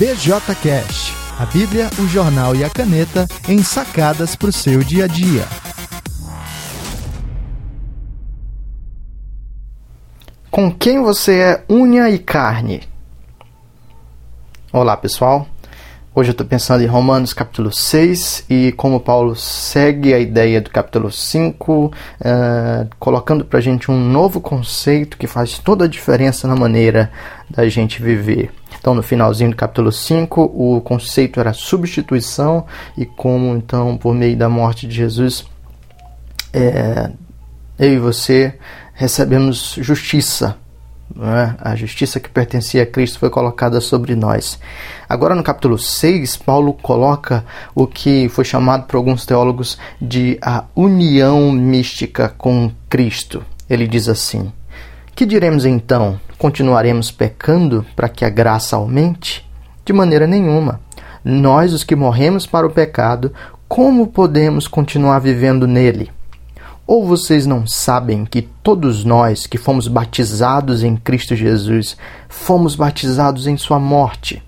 BJCast, a Bíblia, o jornal e a caneta em sacadas para o seu dia a dia. Com quem você é unha e carne? Olá pessoal, Hoje eu estou pensando em Romanos capítulo 6 e como Paulo segue a ideia do capítulo 5, uh, eh, colocando para a gente um novo conceito que faz toda a diferença na maneira da gente viver. Então, no finalzinho do capítulo 5, o conceito era substituição e como, então, por meio da morte de Jesus, é, eu e você recebemos justiça né? A justiça que pertencia a Cristo foi colocada sobre nós. Agora, no capítulo 6, Paulo coloca o que foi chamado por alguns teólogos de a união mística com Cristo. Ele diz assim: Que diremos então? Continuaremos pecando para que a graça aumente? De maneira nenhuma. Nós, os que morremos para o pecado, como podemos continuar vivendo nele? Ou vocês não sabem que todos nós que fomos batizados em Cristo Jesus fomos batizados em Sua morte?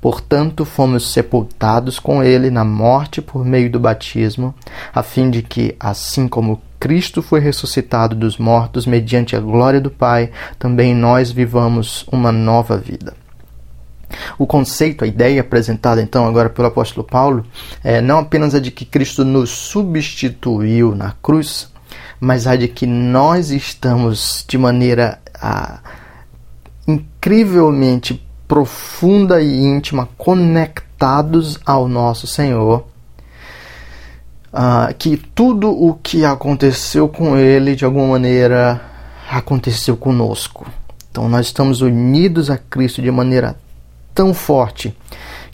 Portanto, fomos sepultados com Ele na morte por meio do batismo, a fim de que, assim como Cristo foi ressuscitado dos mortos mediante a glória do Pai, também nós vivamos uma nova vida. O conceito, a ideia apresentada então agora pelo apóstolo Paulo, é não apenas a de que Cristo nos substituiu na cruz, mas a de que nós estamos de maneira ah, incrivelmente profunda e íntima conectados ao nosso Senhor. Ah, que tudo o que aconteceu com ele, de alguma maneira, aconteceu conosco. Então, nós estamos unidos a Cristo de maneira tão forte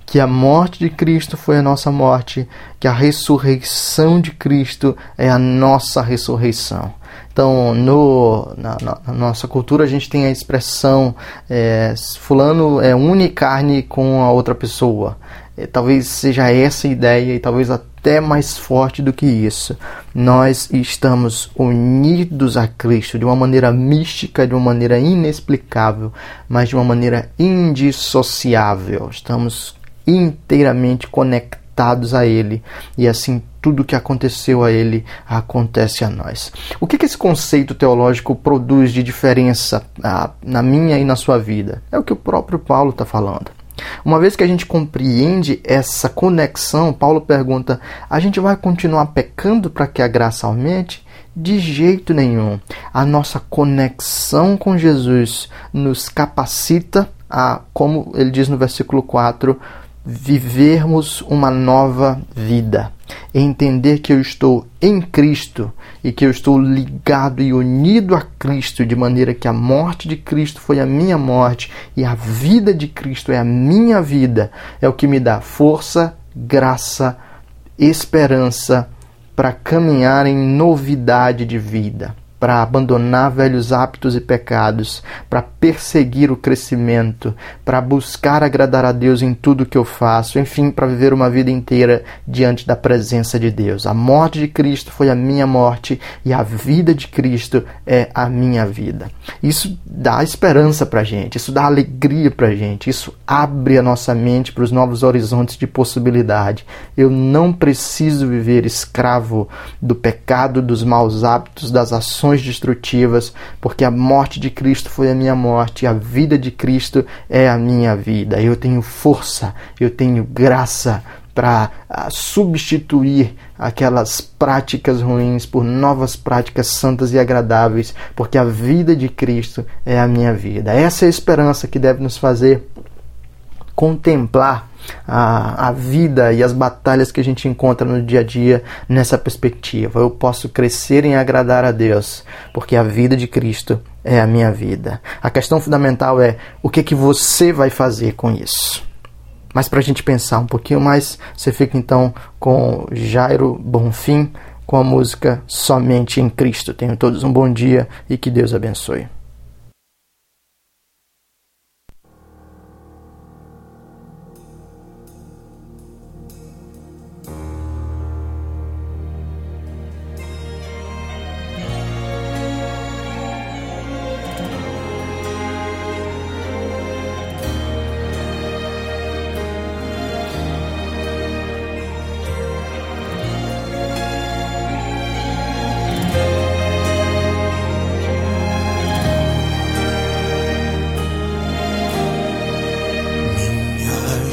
que a morte de Cristo foi a nossa morte, que a ressurreição de Cristo é a nossa ressurreição. Então, no, na, na, nossa cultura, a gente tem a expressão: é, Fulano é une carne com a outra pessoa. É, talvez seja essa a ideia e talvez até mais forte do que isso. Nós estamos unidos a Cristo de uma maneira mística, de uma maneira inexplicável, mas de uma maneira indissociável. Estamos inteiramente conectados a Ele e assim tudo que aconteceu a Ele acontece a nós. O que, que esse conceito teológico produz de diferença ah, na minha e na sua vida? É o que o próprio Paulo está falando. Uma vez que a gente compreende essa conexão, Paulo pergunta: a gente vai continuar pecando para que a graça aumente? De jeito nenhum. A nossa conexão com Jesus nos capacita a, como ele diz no versículo 4, vivermos uma nova vida, entender que eu estou em Cristo e que eu estou ligado e unido a Cristo, de maneira que a morte de Cristo foi a minha morte e a vida de Cristo é a minha vida, é o que me dá força, graça, esperança para caminhar em novidade de vida para abandonar velhos hábitos e pecados, para perseguir o crescimento, para buscar agradar a Deus em tudo que eu faço, enfim, para viver uma vida inteira diante da presença de Deus. A morte de Cristo foi a minha morte e a vida de Cristo é a minha vida. Isso dá esperança para gente, isso dá alegria para gente, isso abre a nossa mente para os novos horizontes de possibilidade. Eu não preciso viver escravo do pecado, dos maus hábitos, das ações ações destrutivas, porque a morte de Cristo foi a minha morte, a vida de Cristo é a minha vida. Eu tenho força, eu tenho graça para ah, substituir aquelas práticas ruins por novas práticas santas e agradáveis, porque a vida de Cristo é a minha vida. Essa é a esperança que deve nos fazer contemplar a, a vida e as batalhas que a gente encontra no dia a dia nessa perspectiva. Eu posso crescer em agradar a Deus, porque a vida de Cristo é a minha vida. A questão fundamental é o que, que você vai fazer com isso. Mas para a gente pensar um pouquinho mais, você fica então com Jairo Bonfim com a música Somente em Cristo. Tenham todos um bom dia e que Deus abençoe.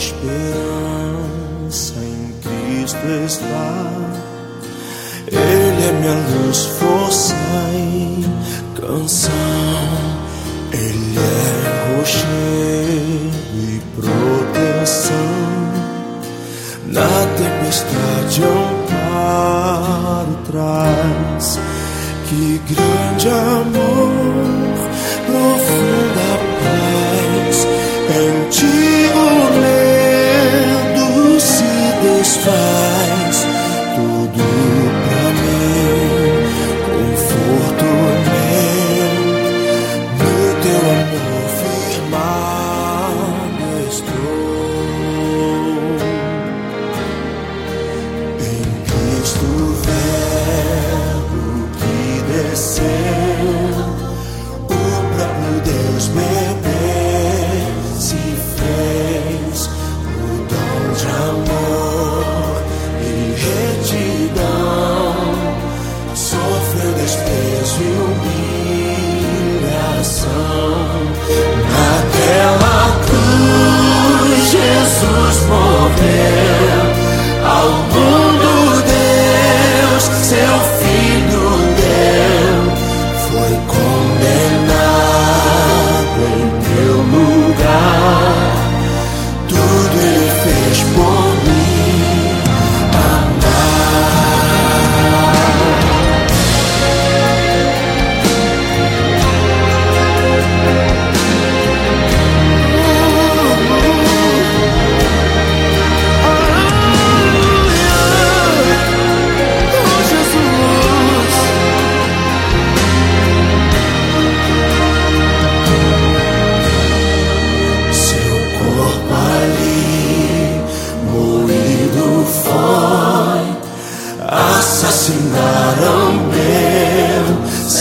esperança em Cristo está. Ele é minha luz, força e canção. Ele é rochedo e proteção. Na tempestade amparo traz. Que grande amor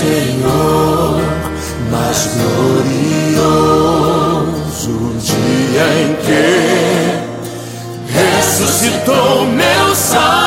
Senhor, mais glorioso dia em que ressuscitou meu salvo.